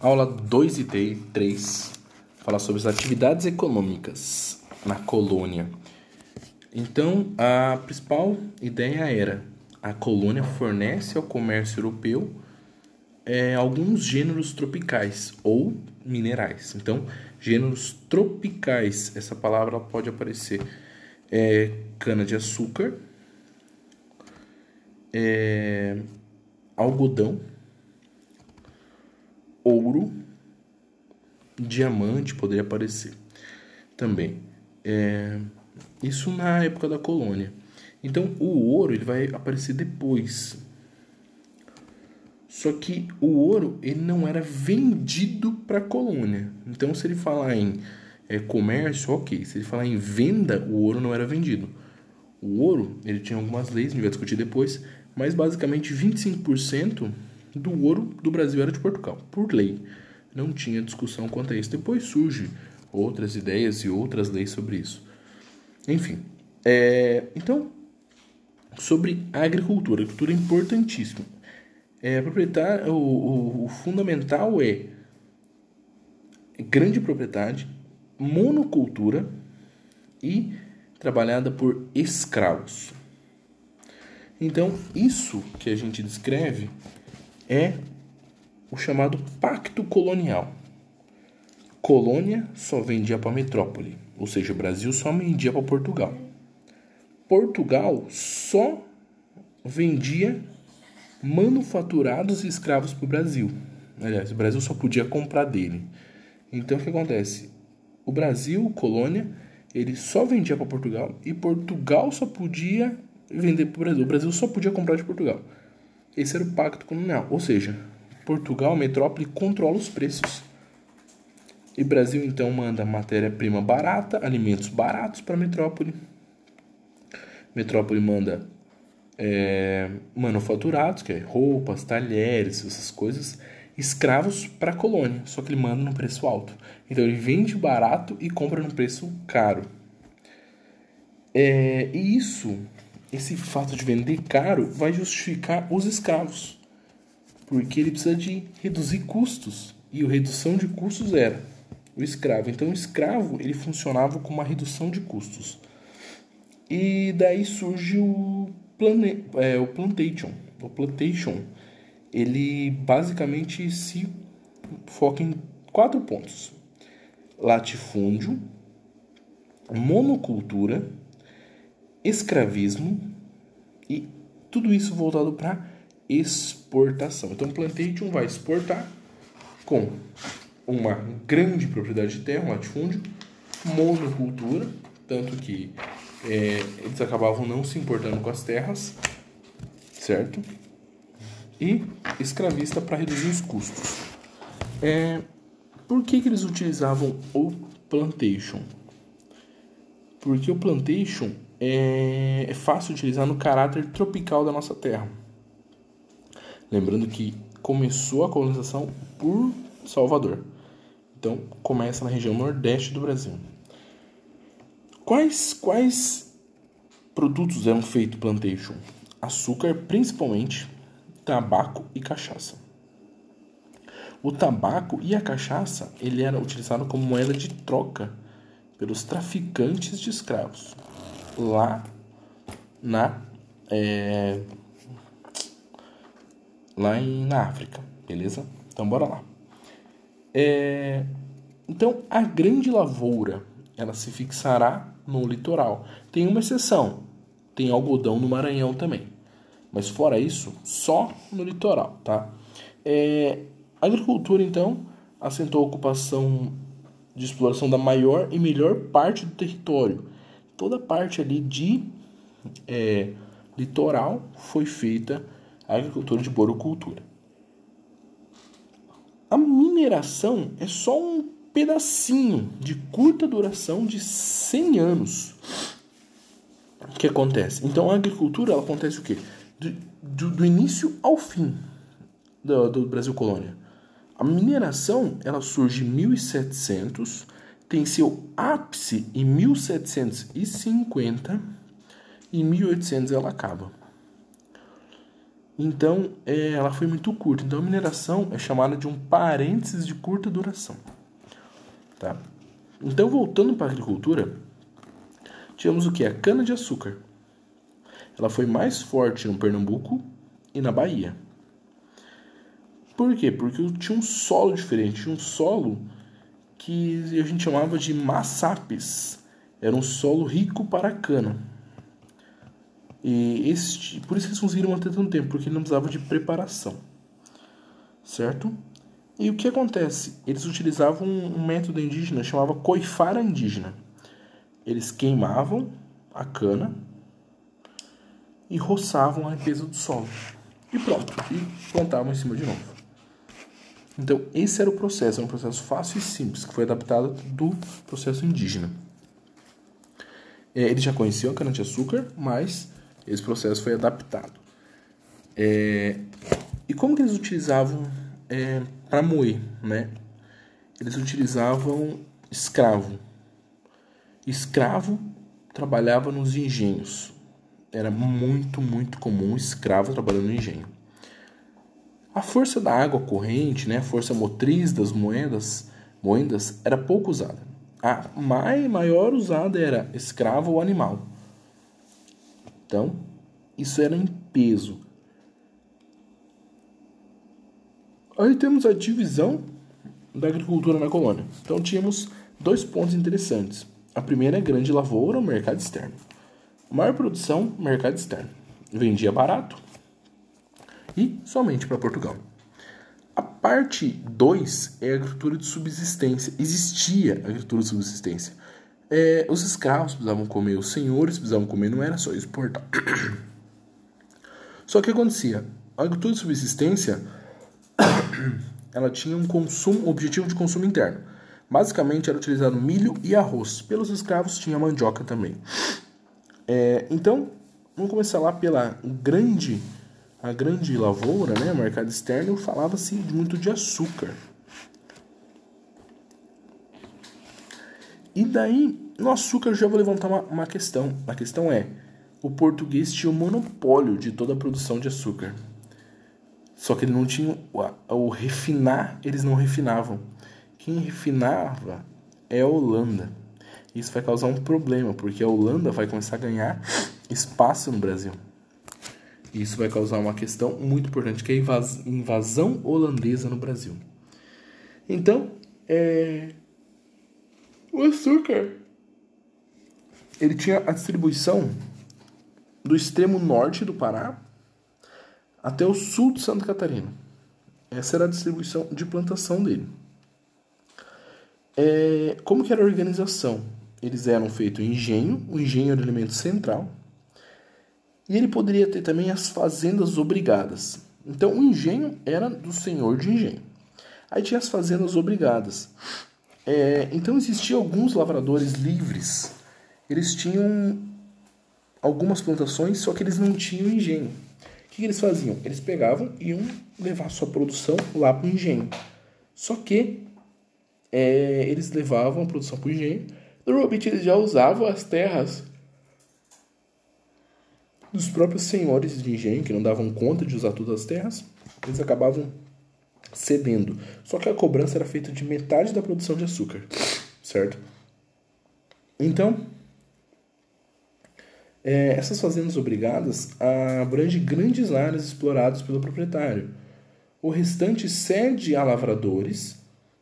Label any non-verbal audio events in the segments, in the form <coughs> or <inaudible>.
Aula 2 e 3 fala sobre as atividades econômicas na colônia. Então, a principal ideia era a colônia fornece ao comércio europeu é, alguns gêneros tropicais ou minerais. Então, gêneros tropicais, essa palavra pode aparecer é, cana-de-açúcar, é, algodão, ouro, diamante poderia aparecer também. É, isso na época da colônia. Então o ouro ele vai aparecer depois. Só que o ouro ele não era vendido para a colônia. Então se ele falar em é, comércio, ok. Se ele falar em venda, o ouro não era vendido. O ouro ele tinha algumas leis, a gente vai discutir depois, mas basicamente 25% do ouro do Brasil era de Portugal, por lei. Não tinha discussão quanto a isso. Depois surge outras ideias e outras leis sobre isso. Enfim, é, então, sobre a agricultura. Agricultura é importantíssima. É, proprietário, o, o, o fundamental é grande propriedade, monocultura e trabalhada por escravos. Então, isso que a gente descreve é o chamado Pacto Colonial. Colônia só vendia para metrópole, ou seja, o Brasil só vendia para Portugal. Portugal só vendia manufaturados e escravos para o Brasil. Aliás, o Brasil só podia comprar dele. Então o que acontece? O Brasil, colônia, ele só vendia para Portugal e Portugal só podia vender para o Brasil. O Brasil só podia comprar de Portugal. Esse era o pacto colonial, ou seja, Portugal, metrópole, controla os preços. E Brasil então manda matéria-prima barata, alimentos baratos para metrópole. Metrópole manda é, manufaturados, que é roupas, talheres, essas coisas, escravos para a colônia, só que ele manda num preço alto. Então ele vende barato e compra num preço caro. É, e isso esse fato de vender caro vai justificar os escravos, porque ele precisa de reduzir custos e a redução de custos era o escravo. Então o escravo ele funcionava como uma redução de custos. E daí surge o, plane, é, o plantation. O plantation ele basicamente se foca em quatro pontos: latifúndio, monocultura escravismo e tudo isso voltado para exportação. Então, plantation vai exportar com uma grande propriedade de terra, um latifúndio, monocultura, tanto que é, eles acabavam não se importando com as terras, certo? E escravista para reduzir os custos. É, por que, que eles utilizavam o plantation? Porque o plantation é, é fácil utilizar no caráter tropical da nossa terra. Lembrando que começou a colonização por Salvador. Então, começa na região nordeste do Brasil. Quais, quais produtos eram feitos plantation? Açúcar, principalmente, tabaco e cachaça. O tabaco e a cachaça ele era utilizado como moeda de troca pelos traficantes de escravos lá na é, lá em, na África, beleza? Então bora lá. É, então a grande lavoura ela se fixará no litoral. Tem uma exceção, tem algodão no Maranhão também, mas fora isso só no litoral, tá? É, a agricultura então assentou a ocupação de exploração da maior e melhor parte do território toda a parte ali de é, litoral foi feita a agricultura de borocultura. A mineração é só um pedacinho de curta duração de 100 anos. Que acontece? Então a agricultura ela acontece o quê? Do, do, do início ao fim do, do Brasil colônia. A mineração ela surge em 1700 tem seu ápice em 1750 e em 1800 ela acaba. Então, é, ela foi muito curta. Então, a mineração é chamada de um parênteses de curta duração. Tá? Então, voltando para a agricultura, tivemos o que? A cana-de-açúcar. Ela foi mais forte no Pernambuco e na Bahia. Por quê? Porque tinha um solo diferente, tinha um solo que a gente chamava de massapes. Era um solo rico para cana. E esse, por isso eles conseguiram manter tanto tempo, porque não precisava de preparação. Certo? E o que acontece? Eles utilizavam um método indígena chamava coifara indígena. Eles queimavam a cana e roçavam a limpeza do solo. E pronto, e plantavam em cima de novo. Então, esse era o processo, era um processo fácil e simples, que foi adaptado do processo indígena. É, eles já conheciam a cana-de-açúcar, mas esse processo foi adaptado. É, e como que eles utilizavam é, para moer, né? Eles utilizavam escravo. Escravo trabalhava nos engenhos. Era muito, muito comum escravo trabalhando no engenho. A força da água corrente, né, a força motriz das moedas, moedas, era pouco usada. A maior usada era escravo ou animal. Então, isso era em peso. Aí temos a divisão da agricultura na colônia. Então tínhamos dois pontos interessantes. A primeira é grande lavoura, mercado externo. Maior produção, mercado externo. Vendia barato e somente para Portugal. A parte 2 é a agricultura de subsistência. Existia agricultura de subsistência. É, os escravos precisavam comer, os senhores precisavam comer, não era só exportar. Só que acontecia, a agricultura de subsistência <coughs> ela tinha um consumo, um objetivo de consumo interno. Basicamente era utilizado milho e arroz. Pelos escravos tinha mandioca também. É, então, vamos começar lá pela grande a grande lavoura, né, mercado externo, falava-se muito de açúcar. E daí, no açúcar, eu já vou levantar uma, uma questão. A questão é: o português tinha o monopólio de toda a produção de açúcar. Só que ele não tinha o refinar, eles não refinavam. Quem refinava é a Holanda. Isso vai causar um problema, porque a Holanda vai começar a ganhar espaço no Brasil. Isso vai causar uma questão muito importante, que é a invasão holandesa no Brasil. Então, é... o açúcar ele tinha a distribuição do extremo norte do Pará até o sul de Santa Catarina. Essa era a distribuição de plantação dele. É, como que era a organização? Eles eram feitos em engenho, o engenho era o elemento central, e ele poderia ter também as fazendas obrigadas. Então, o engenho era do senhor de engenho. Aí tinha as fazendas obrigadas. É, então, existiam alguns lavradores livres. Eles tinham algumas plantações, só que eles não tinham engenho. O que, que eles faziam? Eles pegavam e iam levar sua produção lá para o engenho. Só que é, eles levavam a produção para o engenho. Normalmente eles já usavam as terras dos próprios senhores de engenho, que não davam conta de usar todas as terras, eles acabavam cedendo. Só que a cobrança era feita de metade da produção de açúcar, certo? Então, é, essas fazendas obrigadas abrangem grandes áreas exploradas pelo proprietário. O restante cede a lavradores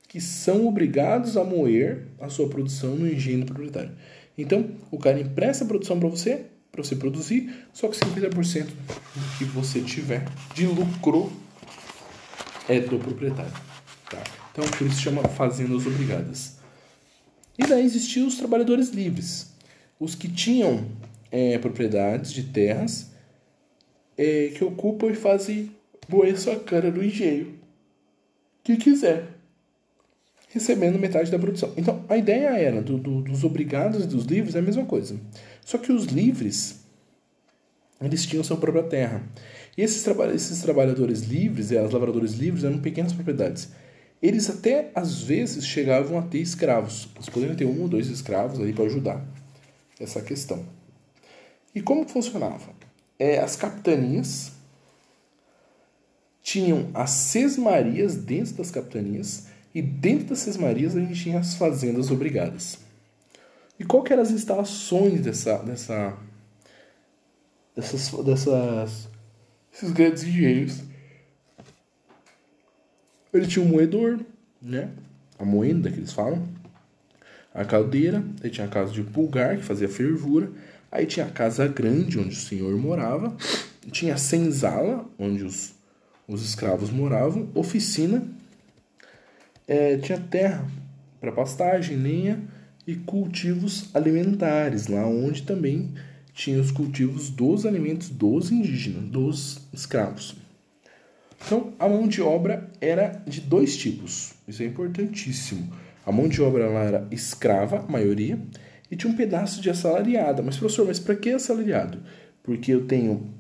que são obrigados a moer a sua produção no engenho do proprietário. Então, o cara empresta a produção para você, para você produzir, só que 50% do que você tiver de lucro é do proprietário. Tá? Então, por isso chama fazendas obrigadas. E daí existiam os trabalhadores livres, os que tinham é, propriedades de terras é, que ocupam e fazem moer sua cana no engenho que quiser, recebendo metade da produção. Então, a ideia era do, do, dos obrigados e dos livres é a mesma coisa. Só que os livres, eles tinham sua própria terra. E esses, traba esses trabalhadores livres, os lavradores livres, eram pequenas propriedades. Eles até, às vezes, chegavam a ter escravos. Eles poderiam ter um ou dois escravos ali para ajudar essa questão. E como funcionava? É, as capitanias tinham as sesmarias dentro das capitanias e dentro das sesmarias a gente tinha as fazendas obrigadas. E qual que eram as instalações dessa, dessa, dessas, dessas, esses grandes engenheiros? Ele tinha um moedor, né? A moenda que eles falam. A caldeira, aí tinha a casa de pulgar, que fazia fervura. Aí tinha a casa grande, onde o senhor morava. Tinha a senzala, onde os, os escravos moravam. Oficina. É, tinha terra para pastagem, lenha e cultivos alimentares, lá onde também tinha os cultivos dos alimentos dos indígenas, dos escravos. Então, a mão de obra era de dois tipos. Isso é importantíssimo. A mão de obra lá era escrava, a maioria, e tinha um pedaço de assalariada. Mas, professor, mas para que assalariado? Porque eu tenho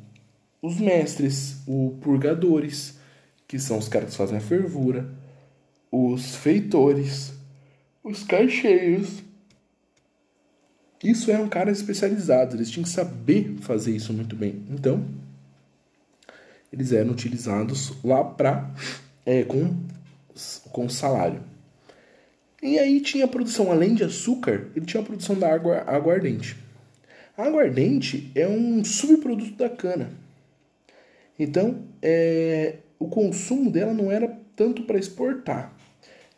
os mestres, os purgadores, que são os caras que fazem a fervura, os feitores, os caixeiros. Isso eram caras especializados, eles tinham que saber fazer isso muito bem. Então, eles eram utilizados lá para é, com, com salário. E aí tinha a produção, além de açúcar, ele tinha a produção da água aguardente. A aguardente é um subproduto da cana. Então, é, o consumo dela não era tanto para exportar,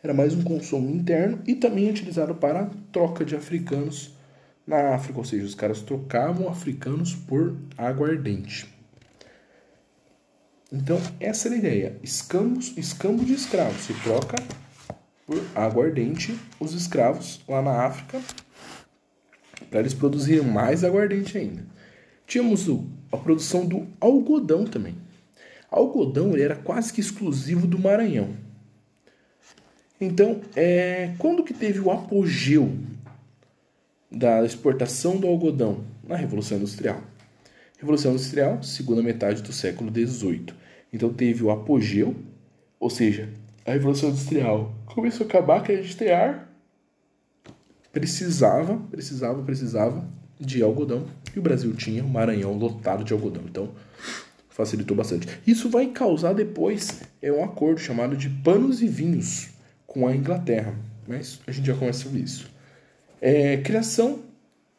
era mais um consumo interno e também utilizado para troca de africanos na África, ou seja, os caras trocavam africanos por aguardente. Então, essa era a ideia. Escambo, escambo de escravos. Se troca por aguardente os escravos lá na África para eles produzirem mais aguardente ainda. Tínhamos o, a produção do algodão também. Algodão ele era quase que exclusivo do Maranhão. Então, é, quando que teve o apogeu da exportação do algodão? Na Revolução Industrial. Revolução Industrial, segunda metade do século XVIII. Então teve o apogeu, ou seja, a Revolução Industrial começou a acabar que a gente tem ar. Precisava, precisava, precisava de algodão. E o Brasil tinha o Maranhão lotado de algodão. Então facilitou bastante. Isso vai causar depois é um acordo chamado de panos e vinhos com a Inglaterra. Mas a gente já conhece sobre isso. É, criação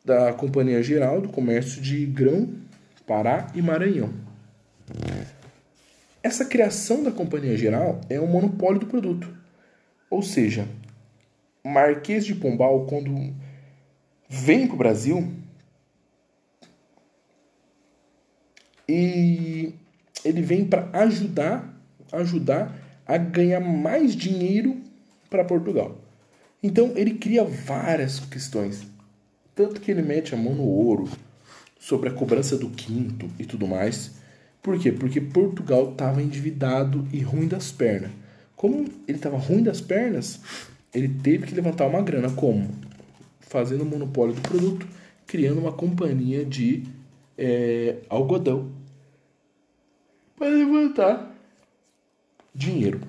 da Companhia Geral do Comércio de Grão, Pará e Maranhão. Essa criação da Companhia Geral é um monopólio do produto. Ou seja, Marquês de Pombal, quando vem para o Brasil, e ele vem para ajudar, ajudar a ganhar mais dinheiro para Portugal. Então ele cria várias questões, tanto que ele mete a mão no ouro, sobre a cobrança do quinto e tudo mais. Por quê? Porque Portugal estava endividado e ruim das pernas. Como ele estava ruim das pernas, ele teve que levantar uma grana. Como? Fazendo monopólio do produto, criando uma companhia de é, algodão para levantar dinheiro.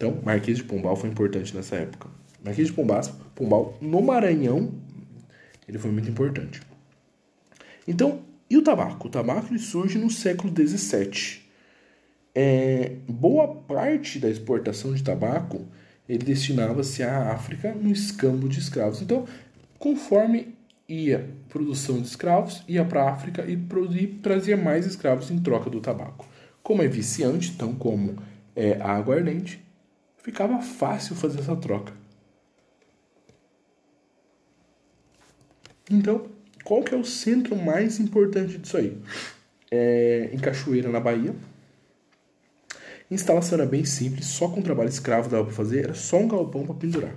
Então, Marquês de Pombal foi importante nessa época. Marquês de Pombal, Pombal no Maranhão, ele foi muito importante. Então, e o tabaco? O tabaco surge no século XVII. É, boa parte da exportação de tabaco ele destinava-se à África no escambo de escravos. Então, conforme ia produção de escravos, ia para a África e, e trazia mais escravos em troca do tabaco. Como é viciante, então como é aguardente, ficava fácil fazer essa troca. Então, qual que é o centro mais importante disso aí? É, em Cachoeira, na Bahia. Instalação era bem simples, só com trabalho escravo dava para fazer, era só um galpão para pendurar.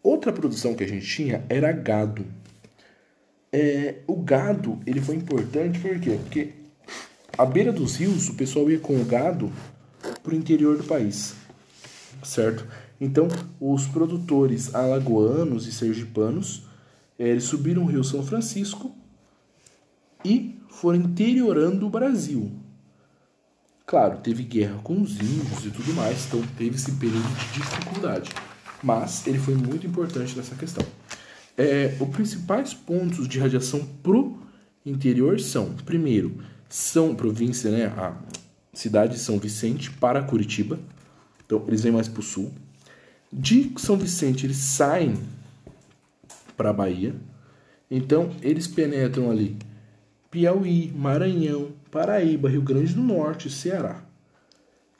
Outra produção que a gente tinha era gado. É, o gado ele foi importante por quê? Porque à beira dos rios o pessoal ia com o gado para o interior do país, certo? Então os produtores alagoanos e sergipanos eles subiram o Rio São Francisco e foram interiorando o Brasil. Claro, teve guerra com os índios e tudo mais, então teve esse período de dificuldade. Mas ele foi muito importante nessa questão. É, os principais pontos de radiação pro interior são, primeiro, São província, né? A cidade de São Vicente para Curitiba. Então eles vêm mais para o sul. De São Vicente eles saem para a Bahia. Então eles penetram ali Piauí, Maranhão, Paraíba, Rio Grande do Norte, Ceará.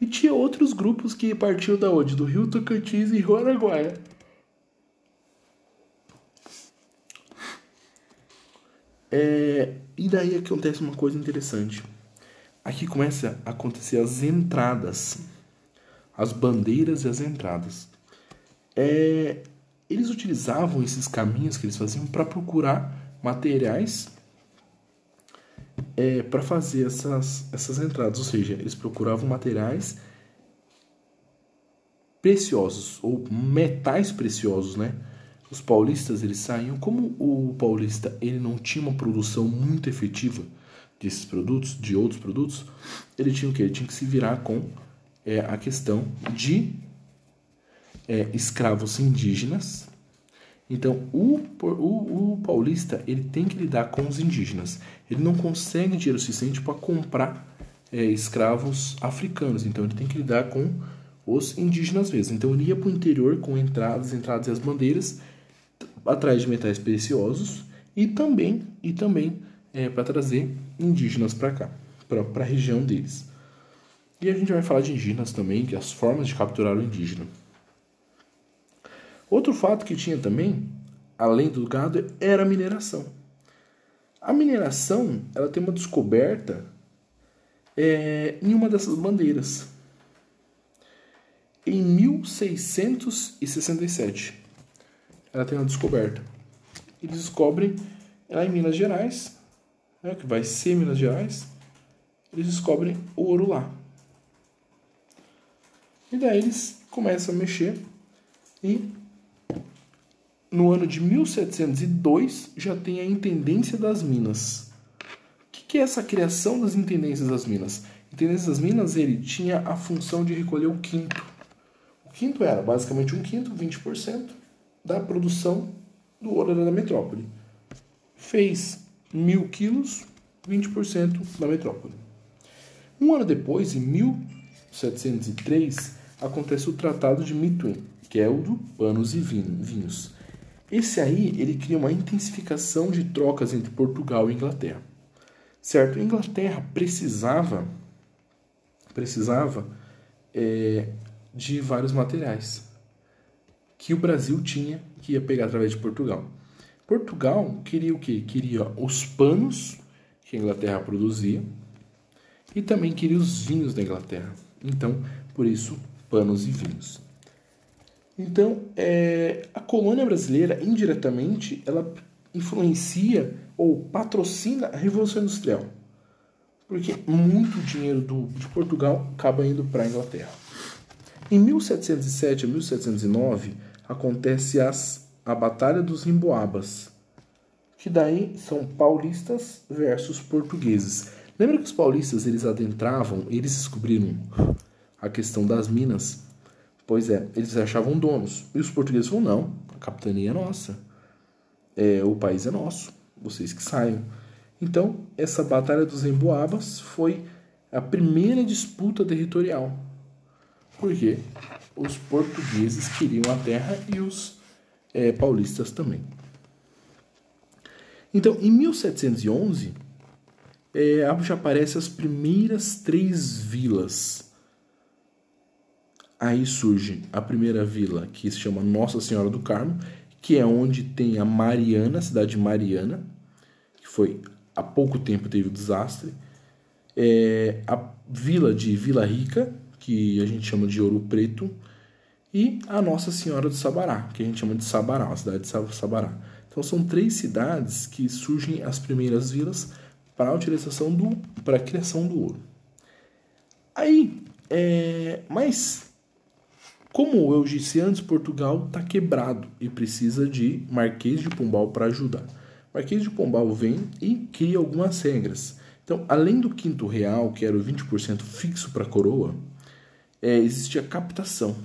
E tinha outros grupos que partiam da onde? Do Rio Tocantins e Rio Araguaia. É, e daí acontece uma coisa interessante. Aqui começa a acontecer as entradas, as bandeiras e as entradas. É, eles utilizavam esses caminhos que eles faziam para procurar materiais é, para fazer essas, essas entradas, ou seja, eles procuravam materiais preciosos ou metais preciosos, né? Os paulistas eles saíam como o paulista ele não tinha uma produção muito efetiva desses produtos, de outros produtos, ele tinha o que? Ele tinha que se virar com é, a questão de é, escravos indígenas então, o, o, o, paulista ele tem que lidar com os indígenas. Ele não consegue dinheiro suficiente para comprar é, escravos africanos. Então, ele tem que lidar com os indígenas mesmo. Então, ele ia para o interior com entradas, entradas e as bandeiras, atrás de metais preciosos e também, e também é, para trazer indígenas para cá, para a região deles. E a gente vai falar de indígenas também, que as formas de capturar o indígena. Outro fato que tinha também, além do gado, era a mineração. A mineração ela tem uma descoberta é, em uma dessas bandeiras. Em 1667, ela tem uma descoberta. Eles descobrem lá em Minas Gerais, né, que vai ser Minas Gerais, eles descobrem ouro lá. E daí eles começam a mexer e no ano de 1702 já tem a Intendência das Minas. O que é essa criação das Intendências das Minas? Intendência das Minas ele tinha a função de recolher o quinto. O quinto era basicamente um quinto, 20%, da produção do ouro da metrópole. Fez mil quilos, 20% da metrópole. Um ano depois, em 1703, acontece o Tratado de Mitwin, que é o do panos e vinhos esse aí, ele cria uma intensificação de trocas entre Portugal e Inglaterra. Certo? A Inglaterra precisava precisava é, de vários materiais que o Brasil tinha que ia pegar através de Portugal. Portugal queria o quê? Queria os panos que a Inglaterra produzia e também queria os vinhos da Inglaterra. Então, por isso, panos e vinhos. Então, é, a colônia brasileira, indiretamente, ela influencia ou patrocina a Revolução Industrial. Porque muito dinheiro do, de Portugal acaba indo para a Inglaterra. Em 1707 a 1709, acontece as, a Batalha dos Emboabas, que daí são paulistas versus portugueses. Lembra que os paulistas eles adentravam, eles descobriram a questão das minas Pois é, eles achavam donos. E os portugueses falaram: não, a capitania é nossa. É, o país é nosso. Vocês que saiam. Então, essa Batalha dos Emboabas foi a primeira disputa territorial. Porque os portugueses queriam a terra e os é, paulistas também. Então, em 1711, é, já aparecem as primeiras três vilas Aí surge a primeira vila, que se chama Nossa Senhora do Carmo, que é onde tem a Mariana, a cidade de Mariana, que foi há pouco tempo teve o um desastre. É, a vila de Vila Rica, que a gente chama de Ouro Preto, e a Nossa Senhora do Sabará, que a gente chama de Sabará, a cidade de Sabará. Então são três cidades que surgem as primeiras vilas para a utilização do para a criação do ouro. Aí, é, mas como eu disse antes, Portugal está quebrado e precisa de Marquês de Pombal para ajudar. Marquês de Pombal vem e cria algumas regras. Então, além do quinto real, que era o 20% fixo para a coroa, é, existia a captação.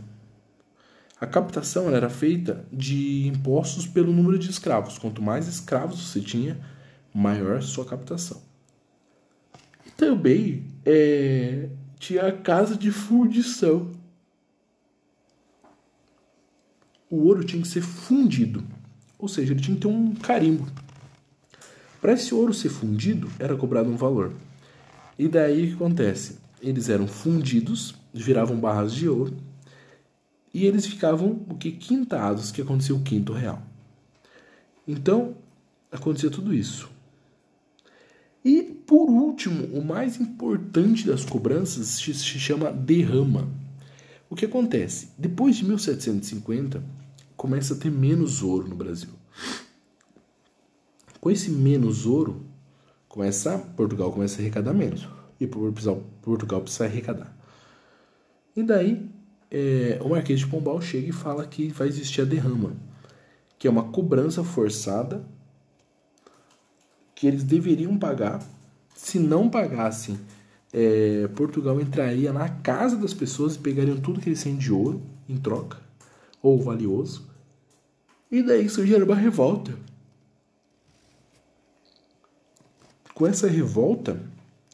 A captação era feita de impostos pelo número de escravos. Quanto mais escravos você tinha, maior sua captação. também é, tinha a casa de fundição. O ouro tinha que ser fundido, ou seja, ele tinha que ter um carimbo. Para esse ouro ser fundido, era cobrado um valor. E daí o que acontece? Eles eram fundidos, viravam barras de ouro, e eles ficavam o que quintados, que acontecia o quinto real. Então, acontecia tudo isso. E, por último, o mais importante das cobranças se chama derrama. O que acontece? Depois de 1750, começa a ter menos ouro no Brasil. Com esse menos ouro, começa Portugal começa a arrecadar menos. E Portugal precisa arrecadar. E daí, é, o Marquês de Pombal chega e fala que vai existir a derrama, que é uma cobrança forçada que eles deveriam pagar. Se não pagassem, é, Portugal entraria na casa das pessoas e pegariam tudo que eles têm de ouro em troca, ou valioso. E daí surgiria uma revolta. Com essa revolta,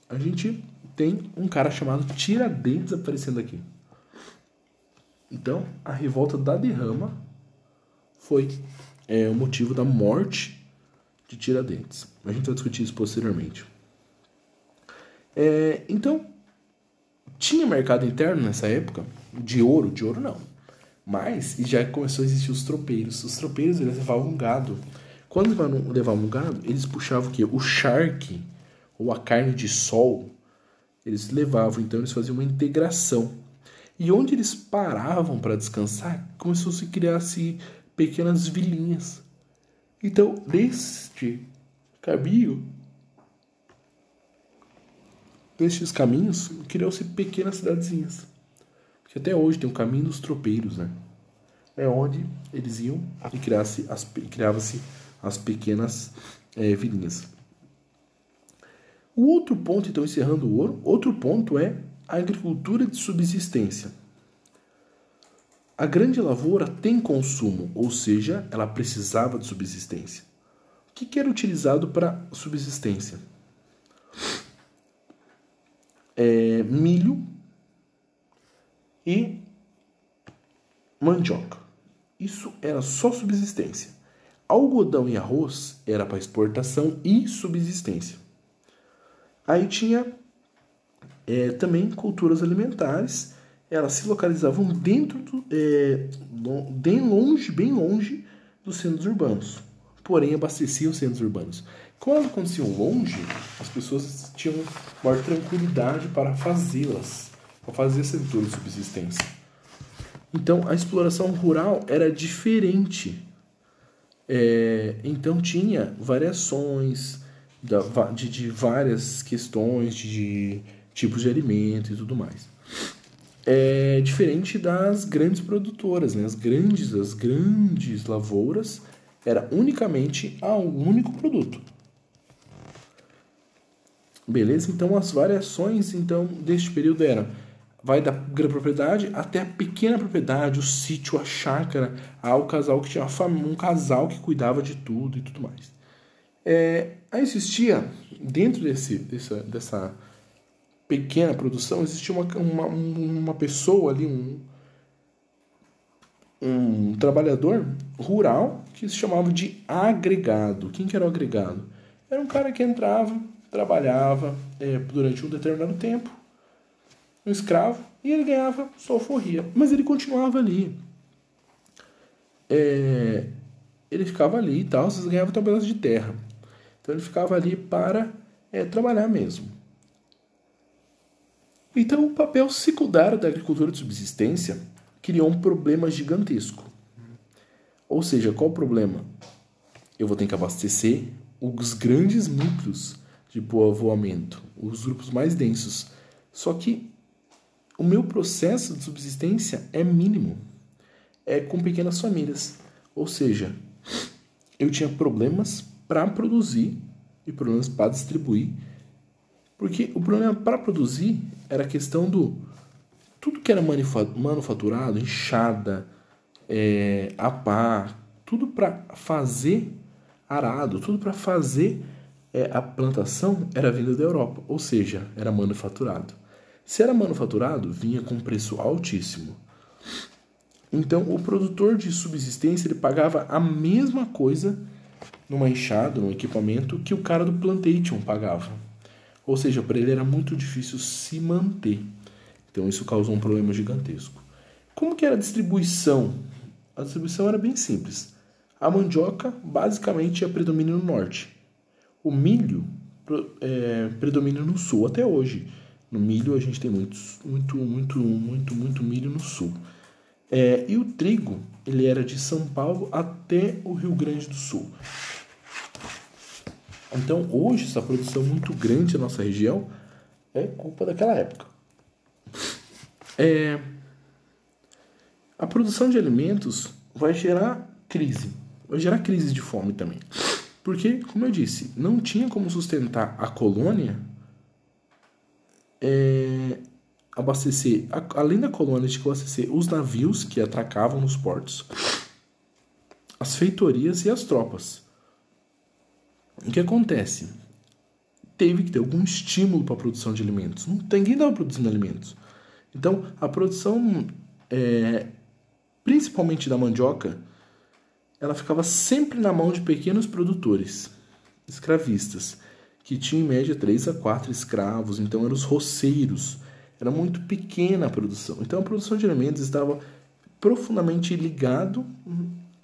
a gente tem um cara chamado Tiradentes aparecendo aqui. Então, a revolta da derrama foi é, o motivo da morte de Tiradentes. A gente vai discutir isso posteriormente. É, então, tinha mercado interno nessa época de ouro, de ouro não. Mas já começou a existir os tropeiros. Os tropeiros eles levavam gado. Quando levavam gado, eles puxavam o quê? O charque ou a carne de sol. Eles levavam, então eles faziam uma integração. E onde eles paravam para descansar, começou a se criar -se pequenas vilinhas então, neste caminho, nestes caminhos, criam-se pequenas cidadezinhas. Que até hoje tem o caminho dos tropeiros, né? É onde eles iam e criavam-se as, criava as pequenas é, vilinhas. O outro ponto, então, encerrando o ouro, outro ponto é a agricultura de subsistência. A grande lavoura tem consumo, ou seja, ela precisava de subsistência. O que era utilizado para subsistência? É, milho e mandioca. Isso era só subsistência. Algodão e arroz era para exportação e subsistência. Aí tinha é, também culturas alimentares elas se localizavam dentro do, é, bem longe, bem longe dos centros urbanos. Porém, abasteciam os centros urbanos. Quando elas aconteciam longe, as pessoas tinham maior tranquilidade para fazê-las, para fazer essa agricultura de subsistência. Então, a exploração rural era diferente. É, então, tinha variações de, de várias questões de tipos de alimento e tudo mais é diferente das grandes produtoras, né? As grandes, as grandes lavouras era unicamente a um único produto. Beleza? Então as variações então deste período eram vai da grande propriedade até a pequena propriedade, o sítio, a chácara, ao casal que tinha um casal que cuidava de tudo e tudo mais. É, existia dentro desse, dessa, dessa pequena produção, existia uma, uma, uma pessoa ali, um, um trabalhador rural que se chamava de agregado. Quem que era o agregado? Era um cara que entrava, trabalhava é, durante um determinado tempo, um escravo, e ele ganhava sua alforria. Mas ele continuava ali. É, ele ficava ali e tal, vocês ganhavam tabela de terra. Então ele ficava ali para é, trabalhar mesmo. Então, o papel secundário da agricultura de subsistência criou um problema gigantesco. Ou seja, qual o problema? Eu vou ter que abastecer os grandes núcleos de povoamento, os grupos mais densos. Só que o meu processo de subsistência é mínimo, é com pequenas famílias. Ou seja, eu tinha problemas para produzir e problemas para distribuir porque o problema para produzir era a questão do tudo que era manufaturado, enxada, é, pá, tudo para fazer arado, tudo para fazer é, a plantação era vinda da Europa, ou seja, era manufaturado. Se era manufaturado, vinha com preço altíssimo. Então, o produtor de subsistência ele pagava a mesma coisa numa enxada, num equipamento, que o cara do plantation pagava. Ou seja, para ele era muito difícil se manter. Então, isso causou um problema gigantesco. Como que era a distribuição? A distribuição era bem simples. A mandioca basicamente é predomínio no norte. O milho é, predomina no sul até hoje. No milho a gente tem muitos, muito, muito, muito, muito milho no sul. É, e o trigo, ele era de São Paulo até o Rio Grande do Sul. Então, hoje, essa produção muito grande na nossa região é culpa daquela época. É, a produção de alimentos vai gerar crise, vai gerar crise de fome também. Porque, como eu disse, não tinha como sustentar a colônia é, abastecer, além da colônia de abastecer os navios que atracavam nos portos, as feitorias e as tropas. O que acontece? Teve que ter algum estímulo para a produção de alimentos. Não, ninguém estava produzindo alimentos. Então, a produção, é, principalmente da mandioca, ela ficava sempre na mão de pequenos produtores, escravistas, que tinham em média 3 a 4 escravos, então eram os roceiros era muito pequena a produção. Então a produção de alimentos estava profundamente ligado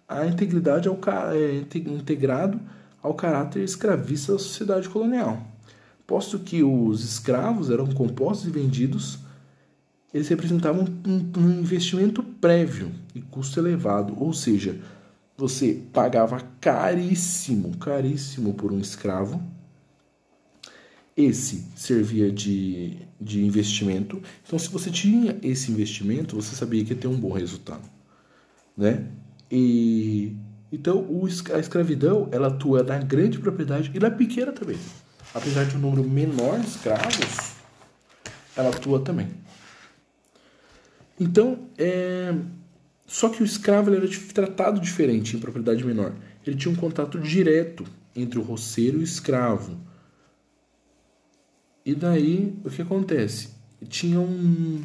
à integridade ao é, integrado ao caráter escravista da sociedade colonial. Posto que os escravos eram compostos e vendidos, eles representavam um, um investimento prévio e custo elevado, ou seja, você pagava caríssimo, caríssimo por um escravo esse servia de, de investimento. Então, se você tinha esse investimento, você sabia que ia ter um bom resultado, né? E então o, a escravidão ela atua na grande propriedade e na pequena também. Apesar de um número menor de escravos, ela atua também. Então, é... só que o escravo era tratado diferente em propriedade menor. Ele tinha um contato direto entre o roceiro e o escravo. E daí, o que acontece? Tinha um,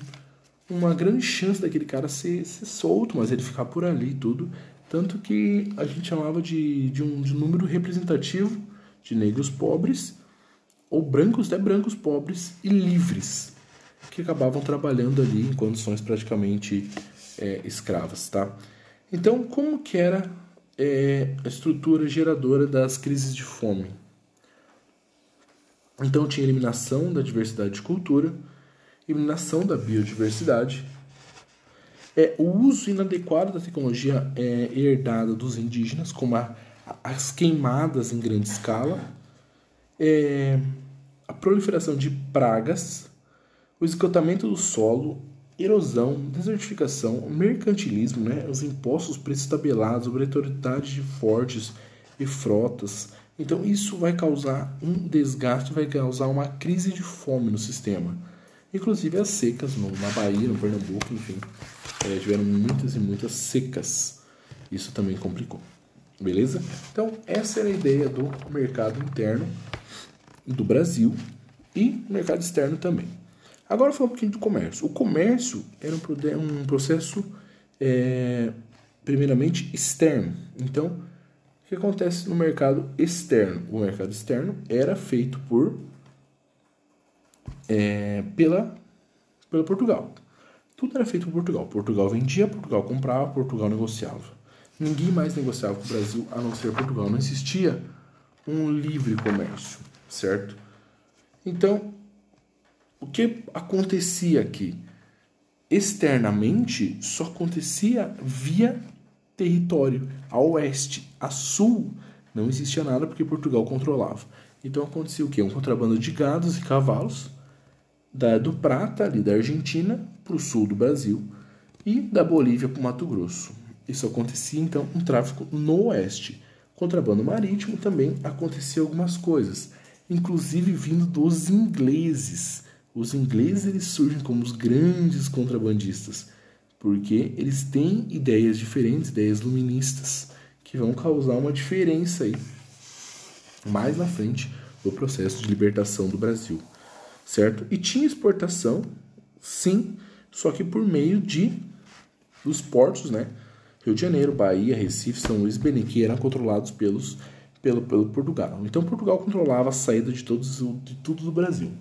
uma grande chance daquele cara ser, ser solto, mas ele ficar por ali e tudo. Tanto que a gente chamava de, de, um, de um número representativo de negros pobres, ou brancos, até brancos pobres e livres, que acabavam trabalhando ali em condições praticamente é, escravas, tá? Então, como que era é, a estrutura geradora das crises de fome? Então tinha eliminação da diversidade de cultura, eliminação da biodiversidade, é, o uso inadequado da tecnologia é, herdada dos indígenas, como a, as queimadas em grande escala, é, a proliferação de pragas, o esgotamento do solo, erosão, desertificação, mercantilismo, né, os impostos preços-tabelados, obrigatoriedade de fortes e frotas, então isso vai causar um desgaste, vai causar uma crise de fome no sistema. Inclusive as secas no, na Bahia, no Pernambuco, enfim, é, tiveram muitas e muitas secas. Isso também complicou. Beleza? Então essa era a ideia do mercado interno do Brasil e mercado externo também. Agora falar um pouquinho do comércio. O comércio era um, processo é, primeiramente externo. Então que acontece no mercado externo? O mercado externo era feito por é, pela, pela Portugal. Tudo era feito por Portugal. Portugal vendia, Portugal comprava, Portugal negociava. Ninguém mais negociava com o Brasil a não ser Portugal. Não existia um livre comércio, certo? Então, o que acontecia aqui? Externamente, só acontecia via território. A oeste, a sul, não existia nada porque Portugal controlava. Então acontecia o quê? Um contrabando de gados e cavalos da, do Prata, ali da Argentina, para o sul do Brasil e da Bolívia para o Mato Grosso. Isso acontecia então um tráfico no oeste. Contrabando marítimo também acontecia algumas coisas, inclusive vindo dos ingleses. Os ingleses eles surgem como os grandes contrabandistas porque eles têm ideias diferentes, ideias luministas, que vão causar uma diferença aí mais na frente do processo de libertação do Brasil, certo? E tinha exportação, sim, só que por meio de dos portos, né? Rio de Janeiro, Bahia, Recife, São Luís Belém, que eram controlados pelos, pelo, pelo Portugal. Então Portugal controlava a saída de, todos, de tudo do Brasil.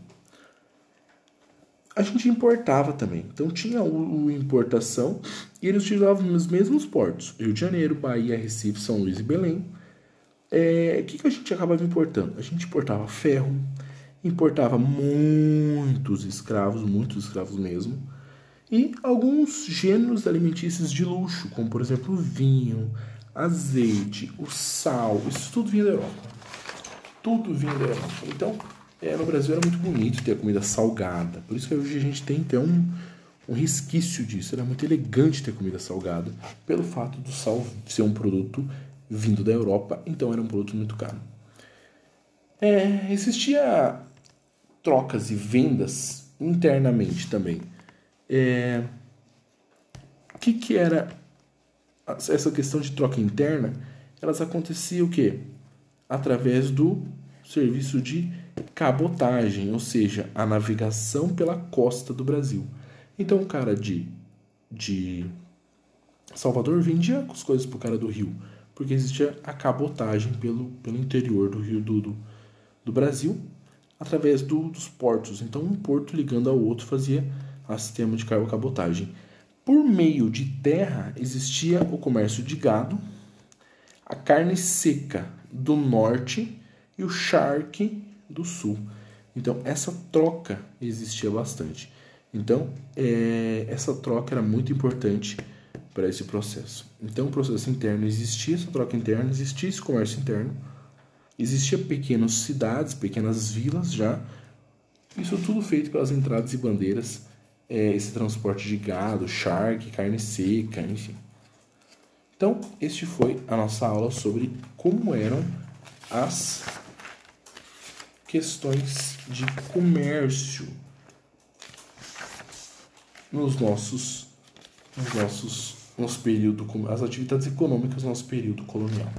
A gente importava também. Então tinha o, o importação e eles utilizavam os mesmos portos. Rio de Janeiro, Bahia, Recife, São Luís e Belém. É, o que, que a gente acabava importando? A gente importava ferro, importava muitos escravos, muitos escravos mesmo e alguns gêneros alimentícios de luxo, como por exemplo o vinho, azeite, o sal, isso tudo vinha da Europa. Tudo vinha da Europa. Então, é, no Brasil era muito bonito ter a comida salgada. Por isso que hoje a gente tem até um, um resquício disso. Era muito elegante ter comida salgada, pelo fato do sal ser um produto vindo da Europa, então era um produto muito caro. É, existia trocas e vendas internamente também. É, o que, que era essa questão de troca interna? Elas aconteciam o quê? Através do serviço de cabotagem, ou seja, a navegação pela costa do Brasil. Então, o cara de, de Salvador vendia as coisas para o cara do Rio, porque existia a cabotagem pelo, pelo interior do Rio do, do, do Brasil, através do, dos portos. Então, um porto ligando ao outro fazia a sistema de cabotagem. Por meio de terra existia o comércio de gado, a carne seca do norte e o charque do sul. Então essa troca existia bastante. Então é, essa troca era muito importante para esse processo. Então o processo interno existia essa troca interna, existia esse comércio interno, existia pequenas cidades, pequenas vilas já. Isso tudo feito pelas entradas e bandeiras é, esse transporte de gado, charque, carne seca, enfim. Então, este foi a nossa aula sobre como eram as questões de comércio nos nossos, nos nossos, nosso período, as atividades econômicas no nosso período colonial.